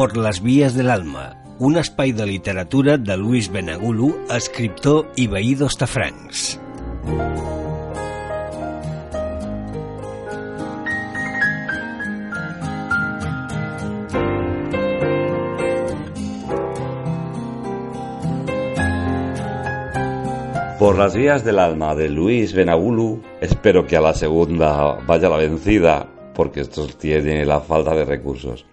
por les vies de l'alma, un espai de literatura de Luis Benagulu, escriptor i veí d'Ostafrancs. Por las vías del alma de Luis Benagulu, espero que a la segunda vaya la vencida, porque esto tiene la falta de recursos.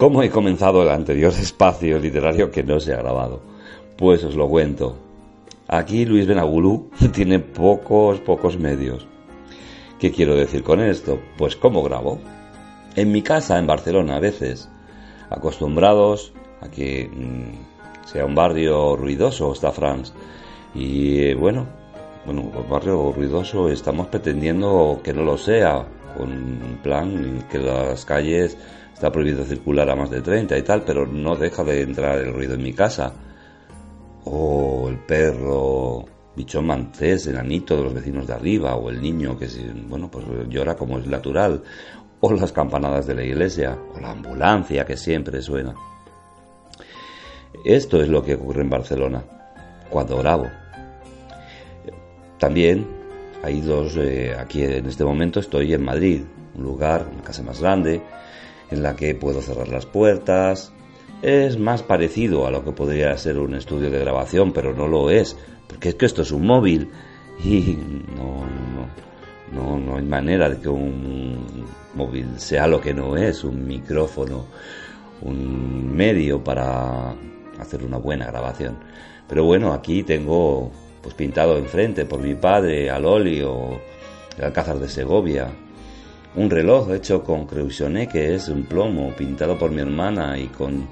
¿Cómo he comenzado el anterior espacio literario que no se ha grabado? Pues os lo cuento. Aquí Luis Benagulú tiene pocos, pocos medios. ¿Qué quiero decir con esto? Pues ¿cómo grabo? En mi casa, en Barcelona, a veces, acostumbrados a que mm, sea un barrio ruidoso, está France. Y bueno, bueno, un barrio ruidoso estamos pretendiendo que no lo sea, con plan que las calles está prohibido circular a más de 30 y tal, pero no deja de entrar el ruido en mi casa. O el perro bichón mantés, enanito de los vecinos de arriba, o el niño que, bueno, pues llora como es natural, o las campanadas de la iglesia, o la ambulancia que siempre suena. Esto es lo que ocurre en Barcelona, cuando grabo. También hay dos, eh, aquí en este momento estoy en Madrid, un lugar, una casa más grande, en la que puedo cerrar las puertas. Es más parecido a lo que podría ser un estudio de grabación, pero no lo es, porque es que esto es un móvil y no, no, no, no hay manera de que un móvil sea lo que no es, un micrófono, un medio para hacer una buena grabación. Pero bueno, aquí tengo pues pintado enfrente por mi padre al óleo el Alcázar de Segovia, un reloj hecho con creusoné, que es un plomo, pintado por mi hermana y con,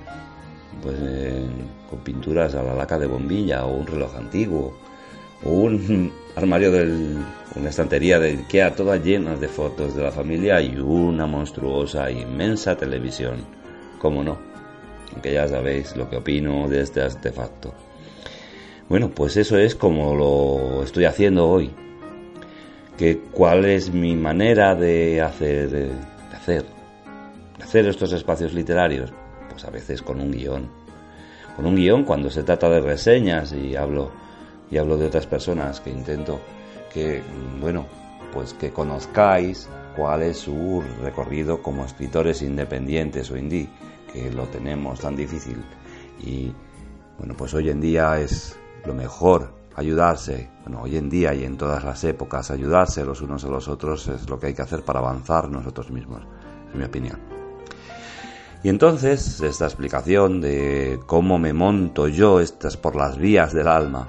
pues, eh, con pinturas a la laca de bombilla, o un reloj antiguo, o un armario de una estantería de Ikea, todas llenas de fotos de la familia y una monstruosa, inmensa televisión. ¿Cómo no? Aunque ya sabéis lo que opino de este artefacto. Bueno, pues eso es como lo estoy haciendo hoy. Que cuál es mi manera de hacer, de hacer, de hacer estos espacios literarios, pues a veces con un guion, con un guion cuando se trata de reseñas y hablo y hablo de otras personas que intento que bueno pues que conozcáis cuál es su recorrido como escritores independientes o indie que lo tenemos tan difícil. Y bueno pues hoy en día es lo mejor ayudarse, bueno, hoy en día y en todas las épocas, ayudarse los unos a los otros es lo que hay que hacer para avanzar nosotros mismos, en mi opinión. Y entonces, esta explicación de cómo me monto yo estas por las vías del alma.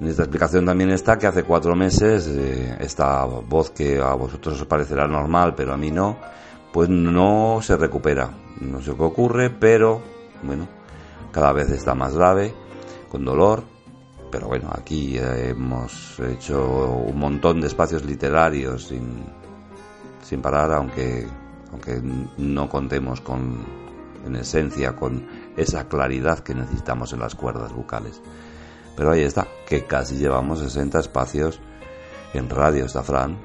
En esta explicación también está que hace cuatro meses eh, esta voz que a vosotros os parecerá normal, pero a mí no, pues no se recupera. No sé qué ocurre, pero bueno, cada vez está más grave, con dolor, pero bueno, aquí hemos hecho un montón de espacios literarios sin, sin parar, aunque, aunque no contemos con, en esencia, con esa claridad que necesitamos en las cuerdas vocales. Pero ahí está, que casi llevamos 60 espacios en Radio Estafrán.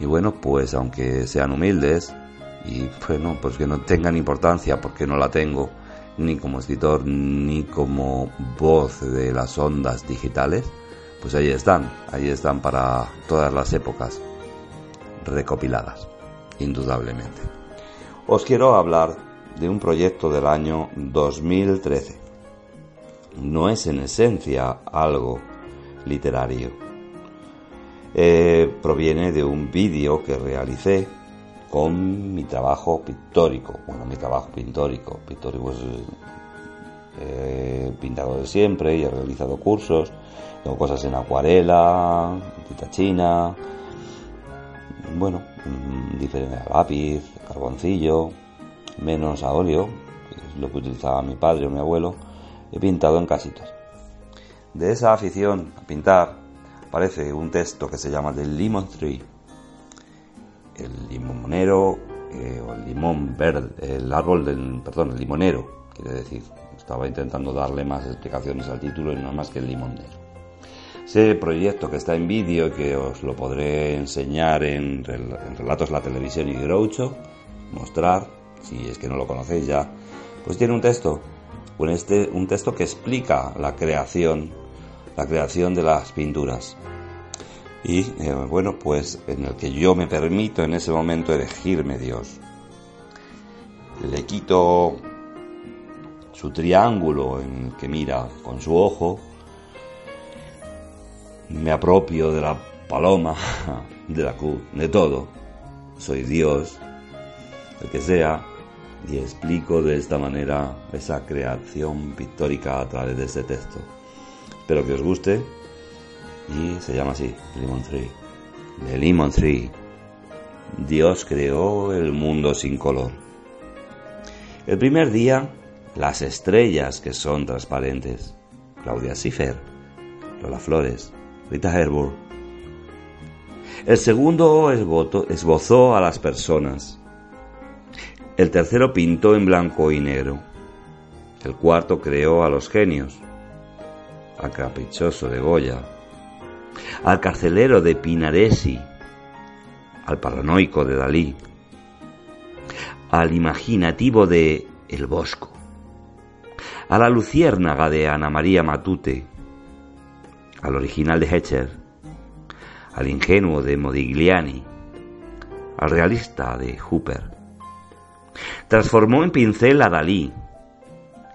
Y bueno, pues aunque sean humildes y bueno, pues que no tengan importancia porque no la tengo, ni como escritor, ni como voz de las ondas digitales, pues ahí están, ahí están para todas las épocas recopiladas, indudablemente. Os quiero hablar de un proyecto del año 2013. No es en esencia algo literario. Eh, proviene de un vídeo que realicé con mi trabajo pictórico. Bueno, mi trabajo pictórico. Pictórico es eh, pintado de siempre y he realizado cursos. Tengo cosas en acuarela, tinta china, bueno, mm, diferente a lápiz, carboncillo, menos a óleo, que es lo que utilizaba mi padre o mi abuelo. He pintado en casitas. De esa afición a pintar aparece un texto que se llama The Lemon Tree el limonero eh, o el limón verde, el árbol del, perdón, el limonero, quiere decir. Estaba intentando darle más explicaciones al título y no más que el limonero. Ese proyecto que está en vídeo y que os lo podré enseñar en, Relatos la Televisión y Groucho, mostrar, si es que no lo conocéis ya, pues tiene un texto, un, este, un texto que explica la creación, la creación de las pinturas. Y eh, bueno, pues en el que yo me permito en ese momento elegirme Dios. Le quito su triángulo en el que mira con su ojo, me apropio de la paloma, de la cruz, de todo. Soy Dios, el que sea, y explico de esta manera esa creación pictórica a través de este texto. Espero que os guste y se llama así, Lemon Tree. The Lemon Tree. Dios creó el mundo sin color. El primer día, las estrellas que son transparentes. Claudia Schiffer, Lola Flores, Rita Hayworth. El segundo esbozó a las personas. El tercero pintó en blanco y negro. El cuarto creó a los genios. Al caprichoso de Goya. Al carcelero de Pinaresi. Al paranoico de Dalí. Al imaginativo de El Bosco. A la luciérnaga de Ana María Matute. Al original de Hecher. Al ingenuo de Modigliani. Al realista de Hooper Transformó en pincel a Dalí,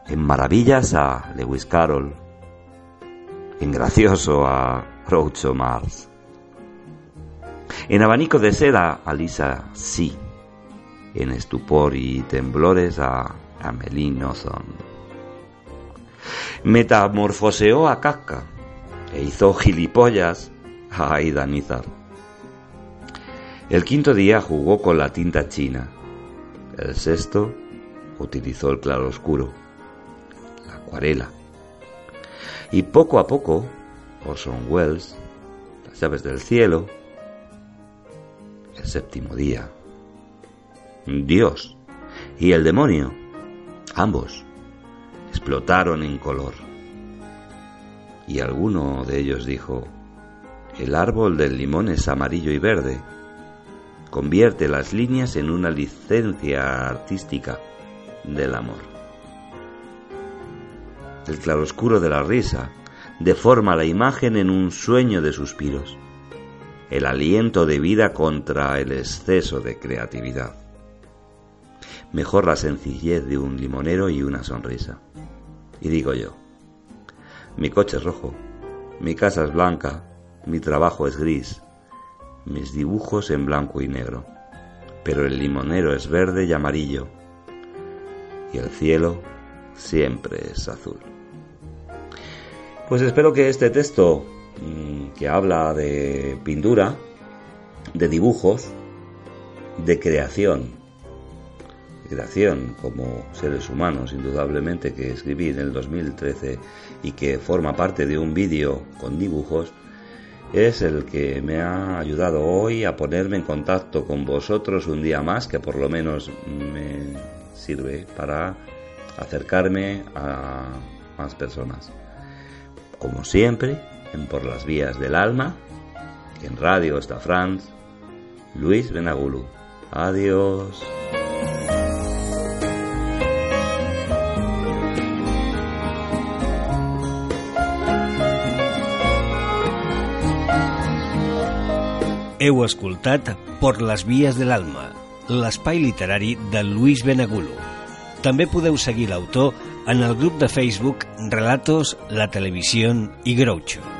en maravillas a Lewis Carroll, en gracioso a Groucho Mars, en abanico de seda a Lisa Sí, en estupor y temblores a Amelie Nothomb. Metamorfoseó a Kafka e hizo gilipollas a Aida Nizar. El quinto día jugó con la tinta china el sexto utilizó el claroscuro, la acuarela. Y poco a poco, Orson Welles, las llaves del cielo, el séptimo día, Dios y el demonio, ambos, explotaron en color. Y alguno de ellos dijo, el árbol del limón es amarillo y verde, convierte las líneas en una licencia artística del amor. El claroscuro de la risa deforma la imagen en un sueño de suspiros, el aliento de vida contra el exceso de creatividad. Mejor la sencillez de un limonero y una sonrisa. Y digo yo, mi coche es rojo, mi casa es blanca, mi trabajo es gris, mis dibujos en blanco y negro, pero el limonero es verde y amarillo, y el cielo siempre es azul. Pues espero que este texto mm, que habla de pintura, de dibujos, de creación, creación como seres humanos, indudablemente, que escribí en el 2013 y que forma parte de un vídeo con dibujos, es el que me ha ayudado hoy a ponerme en contacto con vosotros un día más, que por lo menos me sirve para acercarme a más personas. Como siempre, en Por las Vías del Alma, en Radio está Franz, Luis Benagulu. Adiós. Heu escoltat Per les vies de l'alma, l'espai literari de Luis Benagulo. També podeu seguir l'autor en el grup de Facebook Relatos, la Televisió i Groucho.